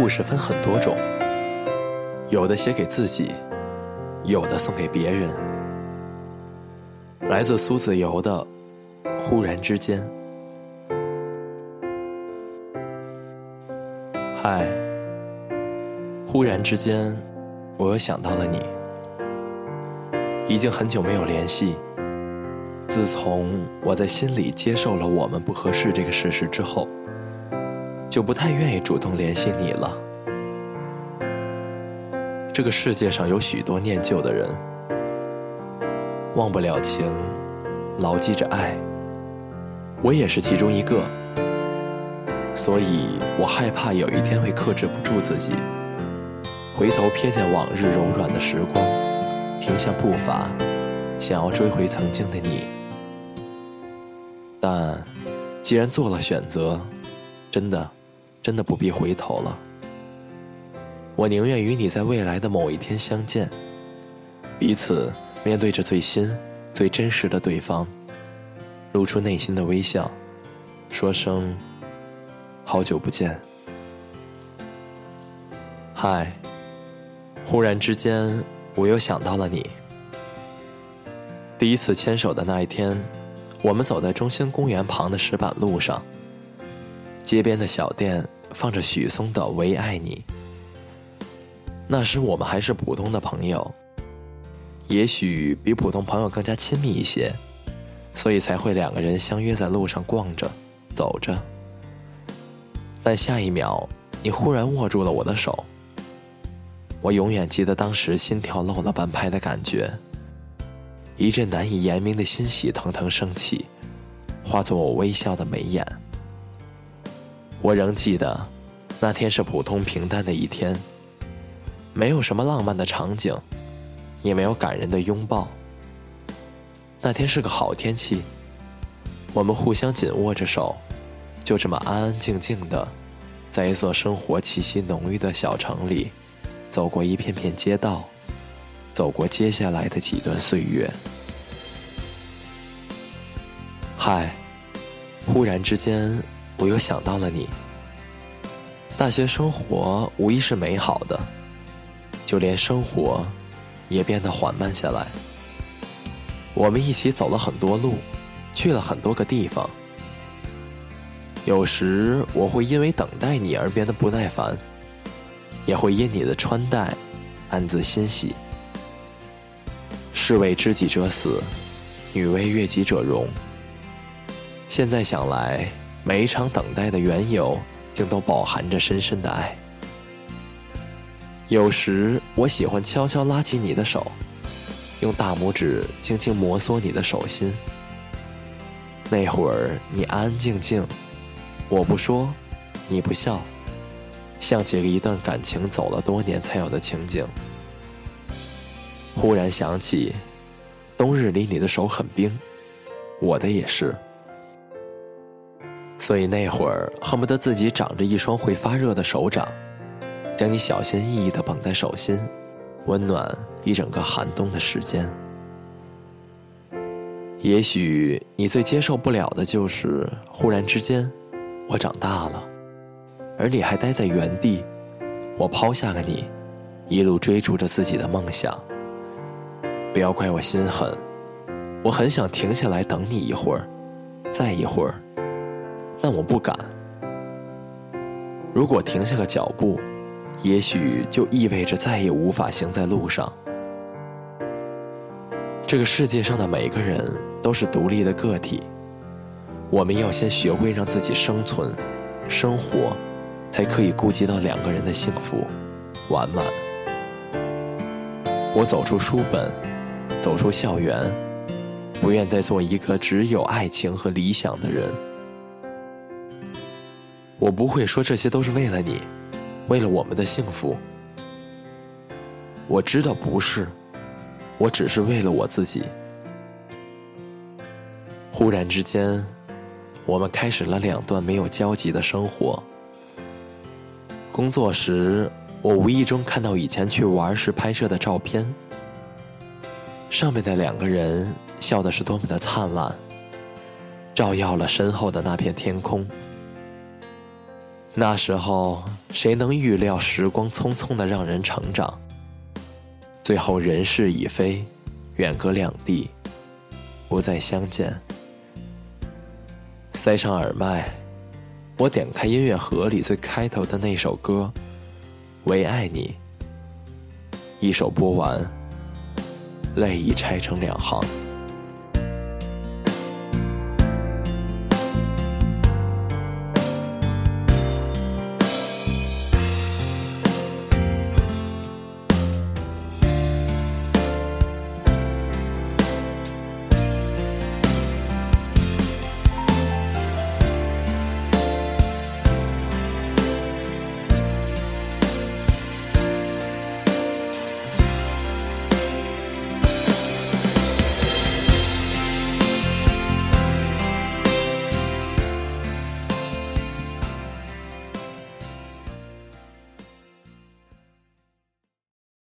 故事分很多种，有的写给自己，有的送给别人。来自苏子由的《忽然之间》。嗨，忽然之间，我又想到了你。已经很久没有联系。自从我在心里接受了我们不合适这个事实之后。就不太愿意主动联系你了。这个世界上有许多念旧的人，忘不了情，牢记着爱。我也是其中一个，所以我害怕有一天会克制不住自己，回头瞥见往日柔软的时光，停下步伐，想要追回曾经的你。但既然做了选择，真的。真的不必回头了。我宁愿与你在未来的某一天相见，彼此面对着最新、最真实的对方，露出内心的微笑，说声“好久不见”。嗨，忽然之间，我又想到了你。第一次牵手的那一天，我们走在中心公园旁的石板路上，街边的小店。放着许嵩的《唯爱你》。那时我们还是普通的朋友，也许比普通朋友更加亲密一些，所以才会两个人相约在路上逛着、走着。但下一秒，你忽然握住了我的手。我永远记得当时心跳漏了半拍的感觉，一阵难以言明的欣喜腾腾升起，化作我微笑的眉眼。我仍记得，那天是普通平淡的一天，没有什么浪漫的场景，也没有感人的拥抱。那天是个好天气，我们互相紧握着手，就这么安安静静的，在一座生活气息浓郁的小城里，走过一片片街道，走过接下来的几段岁月。嗨，忽然之间。我又想到了你。大学生活无疑是美好的，就连生活也变得缓慢下来。我们一起走了很多路，去了很多个地方。有时我会因为等待你而变得不耐烦，也会因你的穿戴暗自欣喜。士为知己者死，女为悦己者容。现在想来。每一场等待的缘由，竟都饱含着深深的爱。有时我喜欢悄悄拉起你的手，用大拇指轻轻摩挲你的手心。那会儿你安安静静，我不说，你不笑，像极了一段感情走了多年才有的情景。忽然想起，冬日里你的手很冰，我的也是。所以那会儿恨不得自己长着一双会发热的手掌，将你小心翼翼地捧在手心，温暖一整个寒冬的时间。也许你最接受不了的就是忽然之间，我长大了，而你还待在原地，我抛下了你，一路追逐着自己的梦想。不要怪我心狠，我很想停下来等你一会儿，再一会儿。但我不敢。如果停下个脚步，也许就意味着再也无法行在路上。这个世界上的每个人都是独立的个体，我们要先学会让自己生存、生活，才可以顾及到两个人的幸福、完满。我走出书本，走出校园，不愿再做一个只有爱情和理想的人。我不会说这些都是为了你，为了我们的幸福。我知道不是，我只是为了我自己。忽然之间，我们开始了两段没有交集的生活。工作时，我无意中看到以前去玩时拍摄的照片，上面的两个人笑的是多么的灿烂，照耀了身后的那片天空。那时候，谁能预料时光匆匆的让人成长？最后人事已非，远隔两地，不再相见。塞上耳麦，我点开音乐盒里最开头的那首歌，《唯爱你》。一首播完，泪已拆成两行。